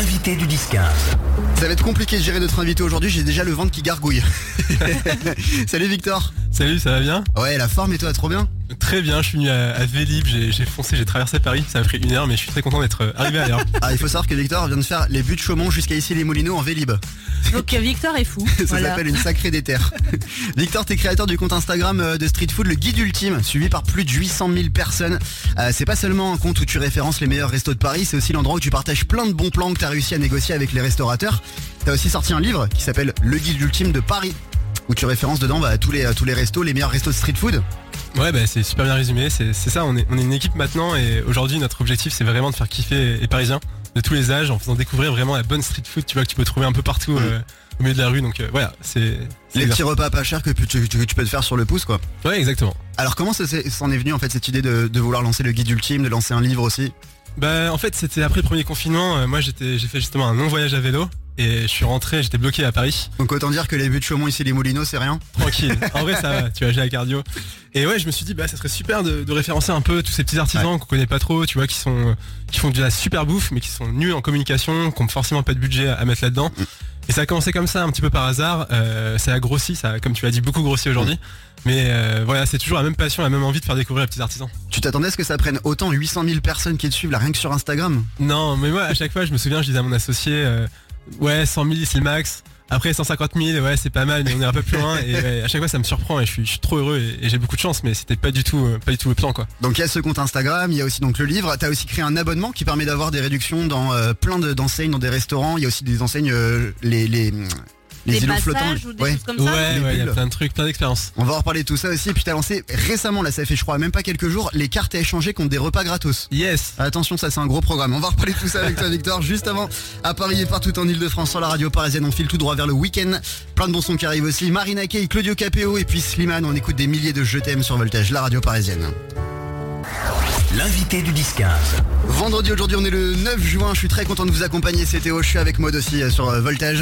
L'invité du 10-15. Ça va être compliqué de gérer notre invité aujourd'hui, j'ai déjà le ventre qui gargouille. Salut Victor Salut, ça va bien? Ouais, la forme et toi, trop bien? Très bien, je suis venu à, à Vélib, j'ai foncé, j'ai traversé Paris, ça m'a pris une heure, mais je suis très content d'être euh, arrivé à l'heure. Ah, il faut savoir que Victor vient de faire les buts de Chaumont jusqu'à ici les Moulineaux en Vélib. Donc euh, Victor est fou. Ça voilà. s'appelle une sacrée déterre. Victor, t'es créateur du compte Instagram euh, de Street Food, le guide ultime, suivi par plus de 800 000 personnes. Euh, c'est pas seulement un compte où tu références les meilleurs restos de Paris, c'est aussi l'endroit où tu partages plein de bons plans que t'as réussi à négocier avec les restaurateurs. T'as aussi sorti un livre qui s'appelle Le guide ultime de Paris, où tu références dedans bah, tous, les, tous les restos, les meilleurs restos de street food. Ouais, bah, c'est super bien résumé, c'est ça, on est, on est une équipe maintenant, et aujourd'hui notre objectif c'est vraiment de faire kiffer les Parisiens de tous les âges en faisant découvrir vraiment la bonne street food, tu vois, que tu peux trouver un peu partout euh, au milieu de la rue, donc euh, voilà, c'est... Les petits repas pas chers que tu, peux te faire sur le pouce, quoi. Ouais, exactement. Alors comment ça s'en est venu en fait cette idée de, de vouloir lancer le guide ultime, de lancer un livre aussi? Bah en fait c'était après le premier confinement, euh, moi j'étais j'ai fait justement un long voyage à vélo, et je suis rentré, j'étais bloqué à Paris, Donc autant dire que les buts de Chaumont ici les Moulineaux c'est rien. tranquille. En vrai, ça va, tu vois, j'ai la cardio. Et ouais, je me suis dit, bah, ça serait super de, de référencer un peu tous ces petits artisans qu'on connaît pas trop, tu vois, qui sont, qui font de la super bouffe, mais qui sont nuls en communication, qui ont forcément pas de budget à, à mettre là-dedans. Et ça a commencé comme ça, un petit peu par hasard. Euh, ça a grossi, ça a, comme tu l'as dit, beaucoup grossi aujourd'hui. Mais euh, voilà, c'est toujours la même passion, la même envie de faire découvrir les petits artisans. Tu t'attendais à ce que ça prenne autant 800 000 personnes qui te suivent là rien que sur Instagram? Non, mais moi, à chaque fois, je me souviens, je disais à mon associé, euh, ouais, 100 000, c'est le max. Après 150 000, ouais, c'est pas mal, mais on est un peu plus loin. Et à chaque fois, ça me surprend et je suis, trop heureux et, j'ai beaucoup de chance, mais c'était pas du tout, pas du tout le plan, quoi. Donc il y a ce compte Instagram, il y a aussi donc le livre, t'as aussi créé un abonnement qui permet d'avoir des réductions dans euh, plein de- d'enseignes, dans des restaurants, il y a aussi des enseignes, euh, les, les, les Des îlots passages flottants. ou des Ouais. choses comme ça. Ouais, les ouais, il y a plein de trucs, plein d'expériences. On va en reparler de tout ça aussi, et puis t'as lancé récemment, là ça fait je crois même pas quelques jours, les cartes à échanger contre des repas gratos. Yes. Attention, ça c'est un gros programme. On va reparler de tout ça avec toi, Victor. Juste avant, à Paris et partout en Ile-de-France sur la radio parisienne, on file tout droit vers le week-end. Plein de bons sons qui arrivent aussi. Marina Kaye, Claudio Capéo et puis Slimane. On écoute des milliers de je t'aime sur Voltage, la radio parisienne. L'invité du 10-15. Vendredi aujourd'hui, on est le 9 juin. Je suis très content de vous accompagner. C'est Théo. Je suis avec Maud aussi euh, sur euh, Voltage.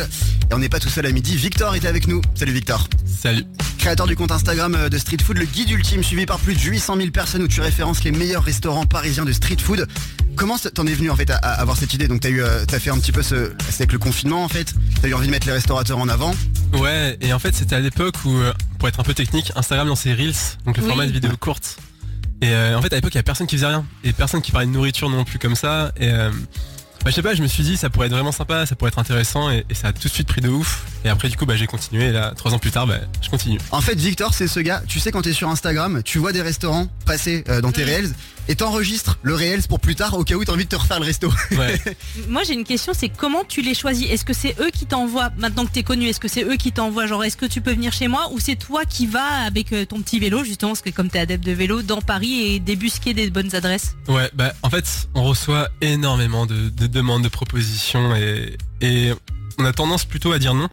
Et on n'est pas tout seul à midi. Victor est avec nous. Salut Victor. Salut. Créateur du compte Instagram euh, de Street Food, le guide ultime suivi par plus de 800 000 personnes où tu références les meilleurs restaurants parisiens de street food. Comment ça- t'en es venu en fait à, à avoir cette idée? Donc t'as eu, t'as fait un petit peu ce, c'est avec le confinement en fait. T'as eu envie de mettre les restaurateurs en avant. Ouais, et en fait, c'était à l'époque où, pour être un peu technique, Instagram lançait Reels, donc le Oui. format de vidéo courte. Et euh, en fait, à l'époque, il y a personne qui faisait rien. Et personne qui parlait de nourriture non plus comme ça. Et euh, bah, je sais pas, je me suis dit, ça pourrait être vraiment sympa, ça pourrait être intéressant. Et, et ça a tout de suite pris de ouf. Et après, du coup, bah, j'ai continué. Et là, trois ans plus tard, bah, je continue. En fait, Victor, c'est ce gars. Tu sais quand t'es sur Instagram, tu vois des restaurants passer euh, dans tes réels et t'enregistres le réels pour plus tard au cas où t'as envie de te refaire le resto. Ouais. Moi j'ai une question, c'est comment tu les choisis? Est-ce que c'est eux qui t'envoient, maintenant que t'es connu, est-ce que c'est eux qui t'envoient Genre est-ce que tu peux venir chez moi ou c'est toi qui vas avec euh, ton petit vélo justement, parce que comme t'es adepte de vélo, dans Paris et débusquer des bonnes adresses? Ouais, bah en fait, on reçoit énormément de, de demandes, de propositions et, on a tendance plutôt à dire non.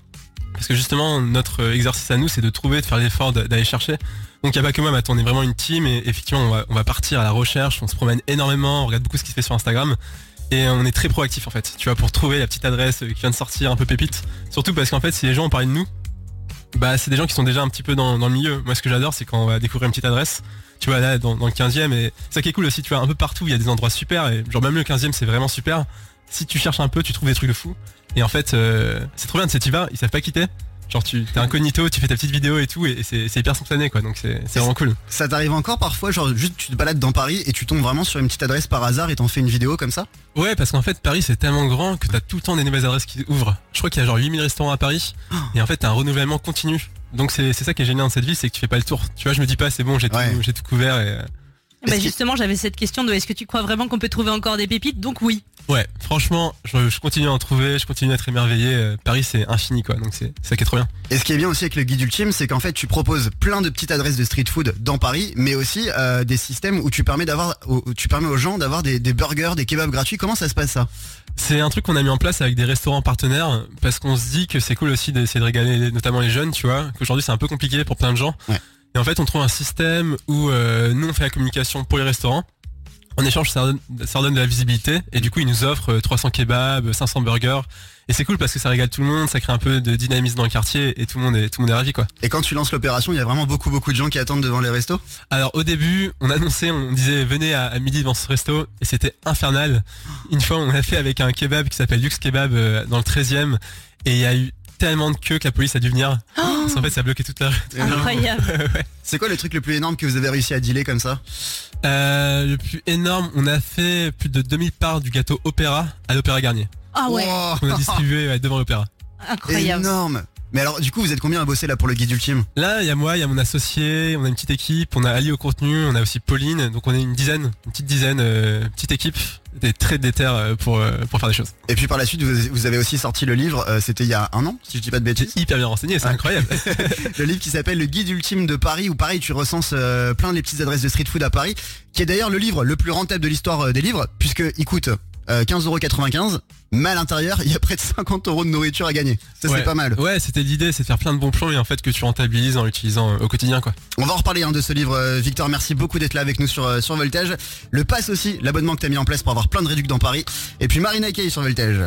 Parce que justement, notre exercice à nous, c'est de trouver, de faire l'effort d'aller chercher. Donc il n'y a pas que moi, maintenant on est vraiment une team et effectivement, on va, on va partir à la recherche, on se promène énormément, on regarde beaucoup ce qui se fait sur Instagram. Et on est très proactif en fait, tu vois, pour trouver la petite adresse qui vient de sortir, un peu pépite. Surtout parce qu'en fait, si les gens ont parlé de nous, bah c'est des gens qui sont déjà un petit peu dans le milieu. Moi, ce que j'adore, c'est quand on va découvrir une petite adresse tu vois là dans, dans le 15e et ça qui est cool aussi tu vois un peu partout il y a des endroits super et genre même le 15e c'est vraiment super. Si tu cherches un peu tu trouves des trucs de fou. Et en fait euh, c'est trop bien de cet hiver ils savent pas quitter genre tu t'es incognito tu fais ta petite vidéo et tout et, c'est hyper spontané quoi. Donc c'est c'est vraiment cool. Ça t'arrive encore parfois, genre juste tu te balades dans Paris et tu tombes vraiment sur une petite adresse par hasard et t'en fais une vidéo comme ça? Ouais parce qu'en fait Paris c'est tellement grand que t'as tout le temps des nouvelles adresses qui ouvrent je crois qu'il y a genre 8000 restaurants à Paris. Et en fait t'as un renouvellement continu donc c'est c'est ça qui est génial dans cette ville c'est que tu fais pas le tour tu vois je me dis pas c'est bon j'ai Ouais. tout j'ai tout couvert et bah justement j'avais cette question de est-ce que tu crois vraiment qu'on peut trouver encore des pépites? Donc oui. Ouais, franchement, je, je continue à en trouver, je continue à être émerveillé. Euh, Paris, c'est infini, quoi. Donc c'est ça qui est trop bien. Et ce qui est bien aussi avec le guide ultime, c'est qu'en fait tu proposes plein de petites adresses de street food dans Paris, mais aussi euh, des systèmes où tu permets d'avoir, tu permets aux gens d'avoir des, des burgers, des kebabs gratuits. Comment ça se passe ça? C'est un truc qu'on a mis en place avec des restaurants partenaires parce qu'on se dit que c'est cool aussi d'essayer de régaler notamment les jeunes, tu vois. Qu'aujourd'hui c'est un peu compliqué pour plein de gens. Ouais. Et en fait, on trouve un système où euh, nous on fait la communication pour les restaurants. En échange, ça leur donne, ça de la visibilité et du coup, ils nous offrent euh, 300 kebabs, 500 burgers. Et c'est cool parce que ça régale tout le monde, ça crée un peu de dynamisme dans le quartier et tout le monde est, tout le monde est ravi quoi. Et quand tu lances l'opération, il y a vraiment beaucoup beaucoup de gens qui attendent devant les restos? Alors au début, on annonçait, on disait venez à, à midi devant ce resto et c'était infernal. Une fois, on l'a fait avec un kebab qui s'appelle Lux Kebab euh, dans le 13e et il y a eu tellement de queues que la police a dû venir. Parce qu'en fait, ça a bloqué toute la rue. Incroyable. C'est quoi le truc le plus énorme que vous avez réussi à dealer comme ça? Euh, le plus énorme, on a fait plus de 2000 parts du gâteau Opéra à l'Opéra Garnier. Ah ouais, Wow. On a distribué ouais, devant l'Opéra. Incroyable. Énorme. Mais alors, du coup, vous êtes combien à bosser là pour le guide ultime? Là, il y a moi, il y a mon associé, on a une petite équipe, on a Ali au contenu, on a aussi Pauline, donc on est une dizaine, une petite dizaine, euh, petite équipe, des très déter euh, pour euh, pour faire des choses. Et puis par la suite, vous, vous avez aussi sorti le livre. euh, C'était il y a un an, si je dis pas de bêtises. Hyper bien renseigné, c'est incroyable. le livre qui s'appelle Le guide ultime de Paris, où pareil, tu recenses euh, plein de les petites adresses de street food à Paris, qui est d'ailleurs le livre le plus rentable de l'histoire euh, des livres, puisque il coûte euh, 15,95€, mais à l'intérieur, il y a près de 50 euros de nourriture à gagner. Ça, Ouais. c'est pas mal. Ouais, c'était l'idée, c'est de faire plein de bons plans et en fait que tu rentabilises en l'utilisant euh, au quotidien quoi. On va en reparler hein, de ce livre. euh, Victor, merci beaucoup d'être là avec nous sur, euh, sur Voltage. Le pass aussi, l'abonnement que tu as mis en place pour avoir plein de réducs dans Paris. Et puis Marina Kay sur Voltage.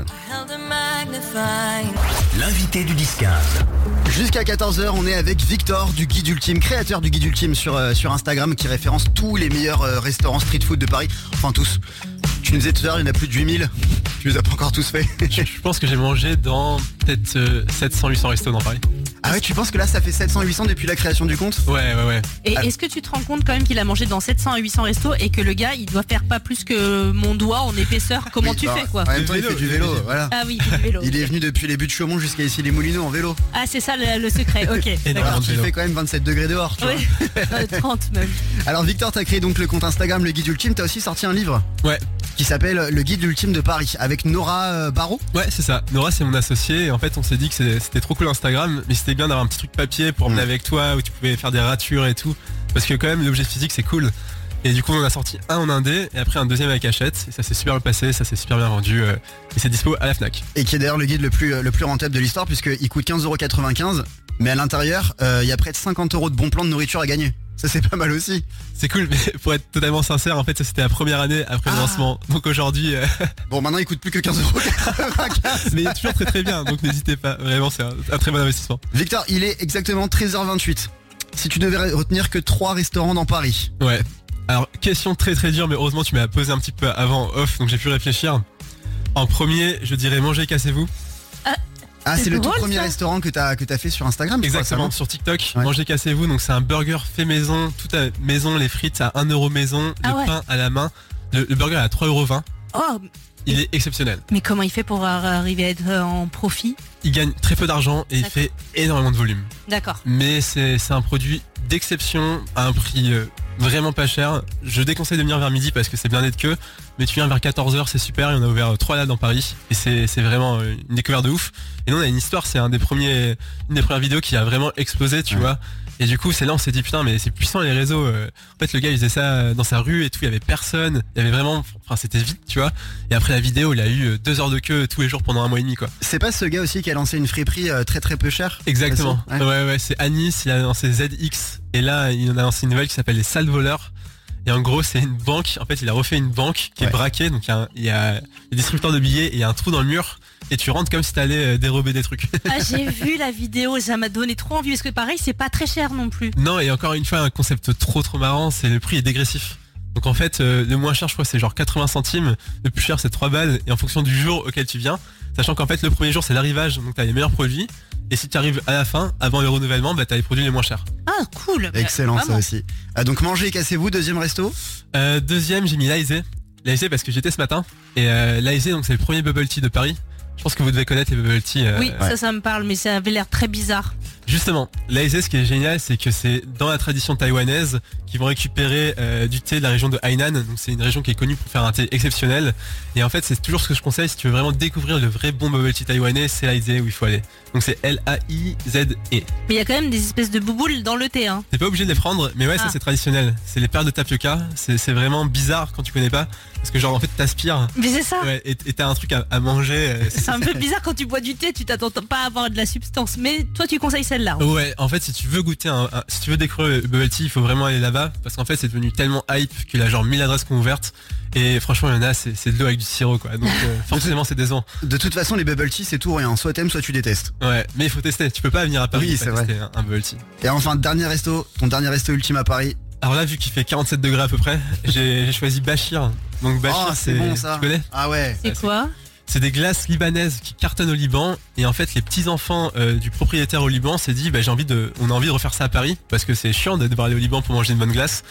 L'invité du 10-15. Jusqu'à 14h, on est avec Victor du Guide Ultime, créateur du Guide Ultime sur, euh, sur Instagram, qui référence tous les meilleurs euh, restaurants street food de Paris. Enfin tous. Tu nous disais tout à l'heure, il y en a plus de 8000. Tu les as pas encore tous faits. Je, je pense que j'ai mangé dans peut-être 700-800 restos dans Paris. ah ouais, tu penses que là, ça fait 700-800 depuis la création du compte? Ouais, ouais, ouais. Et Ah. est-ce que tu te rends compte quand même qu'il a mangé dans 700 à 800 restos et que le gars il doit faire pas plus que mon doigt en épaisseur? Comment Oui, tu bah, fais quoi? En même temps, il fait du vélo, voilà. Ah oui, il fait du vélo. Il est venu depuis les buts de Chaumont jusqu'à ici les Moulineaux en vélo. Ah c'est ça le, le secret, ok. Énormément Alors qu'il vélo. fait quand même 27 degrés dehors, tu vois. Ouais. Euh, 30 même. Alors Victor, t'as créé donc le compte Instagram, le Guide Ultime. T'as aussi sorti un livre? Ouais. Qui s'appelle Le Guide Ultime de Paris avec Nora euh, Barrault. Ouais, c'est ça. Nora, c'est mon associé. Et en fait, on s'est dit que c'était trop cool Instagram, mais c'était bien d'avoir un petit truc papier pour emmener Mm. avec toi où tu pouvais faire des ratures et tout. Parce que quand même, l'objet physique, c'est cool. Et du coup, on en a sorti un en indé et après un deuxième avec Hachette. Et ça s'est super bien passé, ça s'est super bien vendu. euh, et c'est dispo à la Fnac. et qui est d'ailleurs le guide le plus, euh, le plus rentable de l'histoire puisqu'il coûte 15,95€. Mais à l'intérieur, euh, il y a près de 50 euros de bons plans de nourriture à gagner. Ça c'est pas mal aussi. C'est cool, mais pour être totalement sincère, en fait, ça c'était la première année après le Ah. lancement. Donc aujourd'hui, euh, Bon maintenant il coûte plus que 15,95€. mais il est toujours très très bien. Donc n'hésitez pas. Vraiment, c'est un, un très bon investissement. Victor, il est exactement 13h28. Si tu devais retenir que 3 restaurants dans Paris. Ouais. Alors, question très très dure, mais heureusement tu m'as posé un petit peu avant off, donc j'ai pu réfléchir. En premier, je dirais manger, cassez-vous. Ah C'est c'est le tout drôle, premier ça. restaurant que t'as que t'as fait sur Instagram. crois, Exactement, ça, sur TikTok, Ouais. manger, cassez-vous. Donc c'est un burger fait maison, tout à maison, les frites à 1 euro maison, Ah le ouais. pain à la main. Le, le burger est à 3,20€. Oh, Il est exceptionnel. mais comment il fait pour arriver à être euh, en profit? Il gagne très peu d'argent et il fait énormément de volume. D'accord. Mais c'est c'est un produit d'exception à un prix euh, vraiment pas cher. Je déconseille de venir vers midi parce que c'est blindé de queue. Mais tu viens vers 14h, c'est super. Il y en a ouvert 3 là dans Paris. Et c'est c'est vraiment euh, une découverte de ouf. Et nous, on a une histoire. C'est un des premiers, une des premières vidéos qui a vraiment explosé, tu Ouais. vois. Et du coup, c'est là on s'est dit putain, mais c'est puissant les réseaux. euh. En fait, le gars il faisait ça euh, dans sa rue et tout. Il y avait personne. Il y avait vraiment, enfin c'était vite, tu vois. Et après la vidéo, il a eu euh, deux heures de queue tous les jours pendant un mois et demi, quoi. C'est pas ce gars aussi qui a lancé une friperie très très peu chère? Exactement. Ouais. Ouais, ouais, c'est Anis, il a lancé ZX et là il en a lancé une nouvelle qui s'appelle les salles voleurs. Et en gros, c'est une banque. En fait, il a refait une banque qui Ouais. est braquée. Donc, il y, a des distributeurs de billets et il y a un trou dans le mur. Et tu rentres comme si t'allais euh, dérober des trucs. Ah, j'ai vu la vidéo, ça m'a donné trop envie parce que pareil, c'est pas très cher non plus. non, et encore une fois, un concept trop trop marrant, c'est le prix est dégressif. Donc en fait, euh, le moins cher, je crois, c'est genre 80 centimes. Le plus cher, c'est 3 balles. Et en fonction du jour auquel tu viens, sachant qu'en fait, le premier jour, c'est l'arrivage. Donc t'as les meilleurs produits. Et si tu arrives à la fin, avant le renouvellement, bah t'as les produits les moins chers. Ah, cool. Excellent ça aussi. Ah, donc mangez et cassez-vous, deuxième resto? Euh, deuxième, j'ai mis l'AIZ. L'AIZ parce que j'étais ce matin. Et euh, donc c'est le premier bubble tea de Paris. Je pense que vous devez connaître les bubble tea. euh, Oui, ça, ça me parle, mais ça avait l'air très bizarre. Justement, l'AIZ, ce qui est génial, c'est que c'est dans la tradition taïwanaise qu'ils vont récupérer euh, du thé de la région de Hainan. Donc c'est une région qui est connue pour faire un thé exceptionnel. Et en fait, c'est toujours ce que je conseille si tu veux vraiment découvrir le vrai bon bubble tea taïwanais, c'est l'AIZ où il faut aller. Donc c'est L-A-I-Z-E. Mais il y a quand même des espèces de bouboules dans le thé, hein. T'es pas obligé de les prendre, mais ouais, Ah. ça c'est traditionnel. C'est les perles de tapioca. C'est vraiment bizarre quand tu connais pas. Parce que genre en fait t'aspires. Mais c'est ça. Ouais, et t'as un truc à, à manger. euh, C'est un peu bizarre quand tu bois du thé, tu t'attends pas à avoir de la substance. Mais toi, tu conseilles celle-là. hein. Ouais, en fait, si tu veux goûter un, un- si tu veux découvrir le bubble tea, il faut vraiment aller là-bas parce qu'en fait, c'est devenu tellement hype qu'il a genre 1000 adresses qui ont ouvertes Et franchement, il y en a, c'est c'est de l'eau avec du sirop, quoi. Donc euh, forcément, c'est décevant. De toute façon, les bubble tea, c'est tout ou rien. Soit t'aimes, soit tu détestes. Ouais, mais il faut tester. Tu peux pas venir à Paris Oui, c'est vrai. tester un, un bubble tea. Et enfin, dernier resto, ton dernier resto ultime à Paris. Alors là, vu qu'il fait 47 degrés à peu près, j'ai j'ai choisi Bachir. Donc Bachir, Oh, c'est bon ça. Tu connais Ah ouais. C'est c'est- quoi? C'est des glaces libanaises qui cartonnent au Liban. Et en fait, les petits enfants euh, du propriétaire au Liban s'est dit, bah, j'ai envie de, on a envie de refaire ça à Paris parce que c'est chiant de devoir aller au Liban pour manger une bonne glace.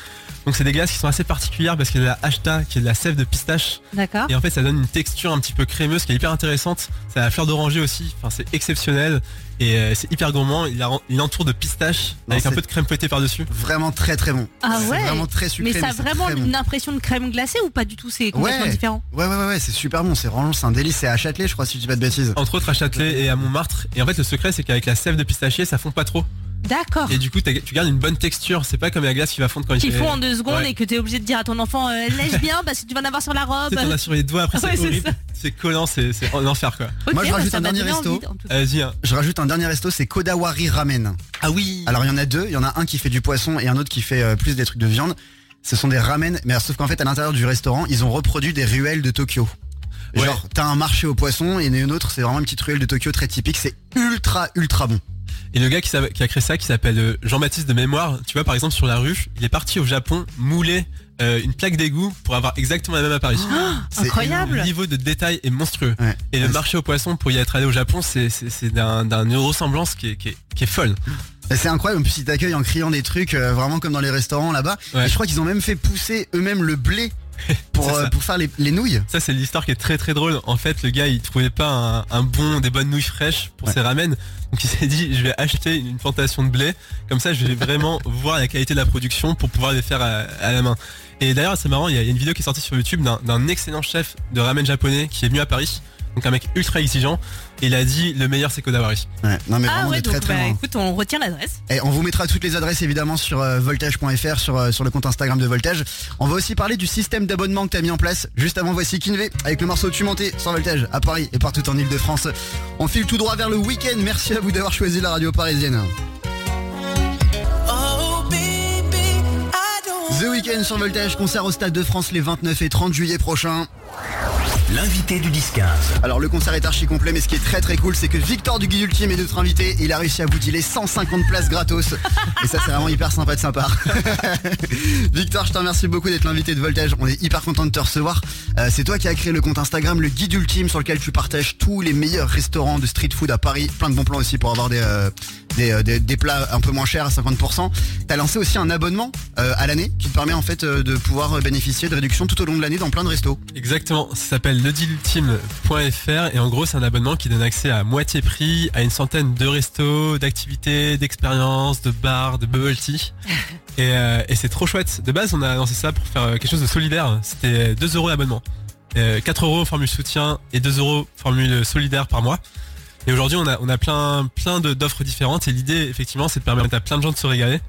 Donc c'est des glaces qui sont assez particulières parce qu'il y a de la ashta, qui est de la sève de pistache. D'accord. Et en fait, ça donne une texture un petit peu crémeuse qui est hyper intéressante. Ça a la fleur d'oranger aussi. Enfin, c'est exceptionnel. Et euh, c'est hyper gourmand. Il, a, il entoure de pistache Non, avec un peu de crème fouettée par-dessus. Vraiment très très bon. Ah C'est ouais. vraiment très sucré. Mais ça a c'est vraiment bon. une impression de crème glacée ou pas du tout? C'est complètement Ouais. différent. Ouais, ouais, ouais, ouais, c'est super bon. C'est vraiment, c'est un délice. C'est à Châtelet, je crois, si je dis pas de bêtises. Entre autres à Châtelet et à Montmartre. Et en fait, le secret, c'est qu'avec la sève de pistachier, ça fond pas trop. D'accord. Et du coup, tu gardes une bonne texture. C'est pas comme la glace qui va fondre quand il fait- faut en deux secondes Ouais. et que t'es obligé de dire à ton enfant euh, lèche bien parce que tu vas en avoir sur la robe. Tu t'en as sur les doigts, après Ouais, c'est ça. C'est collant, c'est en enfer quoi. Moi, je bah, rajoute un dernier resto. en. Vas-y. hein. Je rajoute un dernier resto, c'est Kodawari Ramen. Ah oui. Alors il y en a deux, il y en a un qui fait du poisson et un autre qui fait euh, plus des trucs de viande. Ce sont des ramen, mais alors, sauf qu'en fait à l'intérieur du restaurant, ils ont reproduit des ruelles de Tokyo. Ouais. Genre, t'as un marché au poisson et une autre, c'est vraiment une petite ruelle de Tokyo très typique. C'est ultra, ultra bon. Et le gars qui, a créé ça, qui s'appelle euh, Jean-Baptiste de Mémoire, tu vois par exemple sur la rue, il est parti au Japon mouler euh, une plaque d'égout pour avoir exactement la même à Paris. C'est Incroyable. Le niveau de détail est monstrueux. Ouais. Et le marché au poisson pour y être allé au Japon, c'est c'est- c'est d'un d'un- une ressemblance qui est, qui est, qui est folle. Et C'est incroyable, en plus ils t'accueillent en criant des trucs euh, vraiment comme dans les restaurants là-bas. Ouais. Et je crois qu'ils ont même fait pousser eux-mêmes le blé pour, euh, pour faire les, les nouilles. Ça c'est l'histoire qui est très très drôle. En fait, le gars il trouvait pas un, un bon, des bonnes nouilles fraîches pour Ouais. ses ramen. Donc il s'est dit, je vais acheter une plantation de blé. Comme ça, je vais vraiment voir la qualité de la production pour pouvoir les faire à, à la main. Et d'ailleurs, c'est marrant, il y, y a une vidéo qui est sortie sur YouTube d'un d'un excellent chef de ramen japonais qui est venu à Paris. Donc un mec ultra exigeant. Et il a dit, le meilleur c'est Kodawari. Ouais. Non mais Ah vraiment ouais, de très donc très bah, loin. écoute, on retient l'adresse. Et on vous mettra toutes les adresses évidemment sur euh, voltage.fr, sur, euh, sur le compte Instagram de Voltage. On va aussi parler du système d'abonnement que tu as mis en place. Juste avant, voici Kinvé avec le morceau Tu montais sur Voltage à Paris et partout en Ile-de-France. On file tout droit vers le week-end. Merci à vous d'avoir choisi la radio parisienne. The Weekend sur Voltage, concert au Stade de France les 29 et 30 juillet prochains. L'invité du 10-15. Alors le concert est archi complet mais ce qui est très très cool c'est que Victor du Guide Ultime est notre invité. Il a réussi à vous dealer 150 places gratos. Et ça c'est vraiment hyper sympa de sa part. Victor je te remercie beaucoup d'être l'invité de Voltage. On est hyper content de te recevoir. Euh, C'est toi qui as créé le compte Instagram Le Guide Ultime sur lequel tu partages tous les meilleurs restaurants de street food à Paris. Plein de bons plans aussi pour avoir des, euh, des, euh, des- des plats un peu moins chers à 50% T'as lancé aussi un abonnement euh, à l'année Qui te permet en fait euh, de pouvoir bénéficier de réductions tout au long de l'année dans plein de restos Exactement, ça s'appelle ledilultime.fr et en gros c'est un abonnement qui donne accès à moitié prix à une centaine de restos, d'activités, d'expériences, de bars, de bubble tea. Et, euh, et c'est trop chouette. De base on a lancé ça pour faire quelque chose de solidaire. C'était 2 euros l'abonnement. Euh, 4 euros formule soutien et 2 euros formule solidaire par mois. Et aujourd'hui on a, on a plein, plein d'offres différentes et l'idée effectivement c'est de permettre à plein de gens de se régaler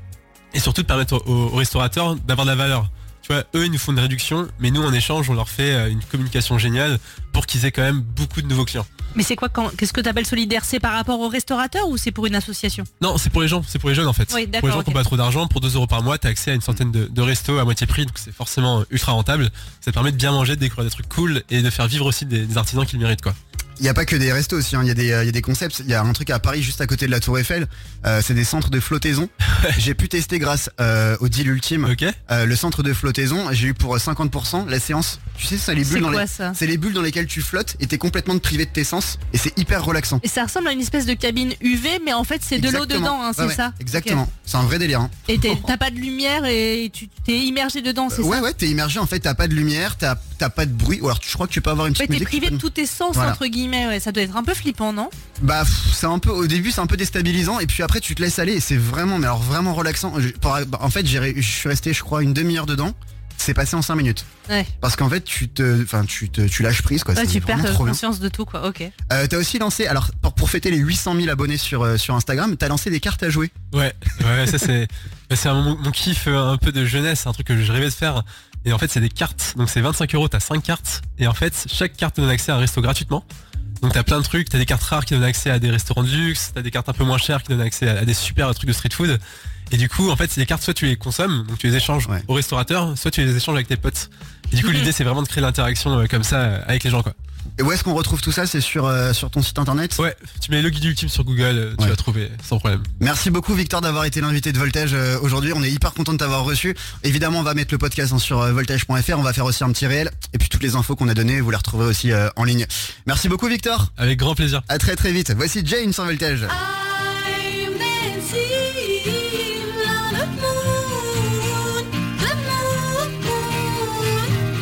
et surtout de permettre aux, aux restaurateurs d'avoir de la valeur. Tu vois, eux, ils nous font une réduction, mais nous, en échange, on leur fait euh, une communication géniale pour qu'ils aient quand même beaucoup de nouveaux clients. Mais c'est quoi quand Qu'est-ce que tu appelles solidaire? C'est par rapport au restaurateur ou c'est pour une association? Non, c'est pour les gens, c'est pour les jeunes en fait. Oui, pour les gens qui n'ont pas trop d'argent, pour 2 euros par mois, t'as accès à une centaine de, de restos à moitié prix, donc c'est forcément ultra rentable. Ça te permet de bien manger, de découvrir des trucs cool et de faire vivre aussi des, des artisans qui le méritent quoi. Il n'y a pas que des restos aussi, hein. il y, a des, euh, il y a des concepts. Il y a un truc à Paris juste à côté de la Tour Eiffel, euh, c'est des centres de flottaison. J'ai pu tester grâce euh, au deal ultime Ok euh, le centre de flottaison. J'ai eu pour euh, 50% la séance. Tu sais, ça les bulles dans quoi les... ça? C'est les bulles dans lesquelles tu flottes et t'es complètement privé de tes sens et c'est hyper relaxant. Et ça ressemble à une espèce de cabine UV, mais en fait c'est de l'eau dedans, hein, c'est Ouais, ouais, ça? Exactement. C'est un vrai délire. hein. Et t'as pas de lumière et tu t'es immergé dedans, c'est Euh, ouais, ça? ouais, t'es immergé en fait, t'as pas de lumière, t'as t'as pas de bruit. Ou alors je crois que tu peux avoir une Ouais, petite t'es musique. privé de tous tes sens Voilà. entre guillemets, ouais, ça doit être un peu flippant, non? Bah pff, c'est un peu au début c'est un peu déstabilisant et puis après tu te laisses aller et c'est vraiment mais alors vraiment relaxant. Je- par- bah, en fait j'ai ré- je suis resté je crois une demi-heure dedans. C'est passé en 5 minutes. Ouais. Parce qu'en fait tu te enfin tu te tu lâches prise quoi. Ouais, tu perds vraiment trop bien. conscience de tout, quoi. Ok. Euh, t'as aussi lancé alors pour, pour fêter les 800 000 abonnés sur euh, sur Instagram t'as lancé des cartes à jouer. Ouais, ouais, ça c'est, c'est un- mon, mon kiff euh, un peu de jeunesse, un truc que je rêvais de faire. Et en fait, c'est des cartes. Donc c'est 25 euros, t'as 5 cartes. Et en fait, chaque carte te donne accès à un resto gratuitement. Donc t'as plein de trucs, t'as des cartes rares qui donnent accès à des restaurants de luxe, t'as des cartes un peu moins chères qui donnent accès à, à des super trucs de street food. Et du coup, en fait, ces cartes, soit tu les consommes, donc tu les échanges Ouais. au restaurateur, soit tu les échanges avec tes potes. Et du coup, l'idée, c'est vraiment de créer l'interaction euh, comme ça euh, avec les gens, quoi. Et où est-ce qu'on retrouve tout ça? C'est sur, euh, sur ton site internet? Ouais, tu mets le guide ultime sur Google, tu Ouais. vas trouver sans problème. Merci beaucoup Victor d'avoir été l'invité de Voltage euh, aujourd'hui. On est hyper content de t'avoir reçu. Évidemment, on va mettre le podcast hein, sur euh, voltage.fr. On va faire aussi un petit réel. Et puis toutes les infos qu'on a données, vous les retrouverez aussi euh, en ligne. Merci beaucoup Victor. Avec grand plaisir. À très très vite. Voici Jane sur Voltage. I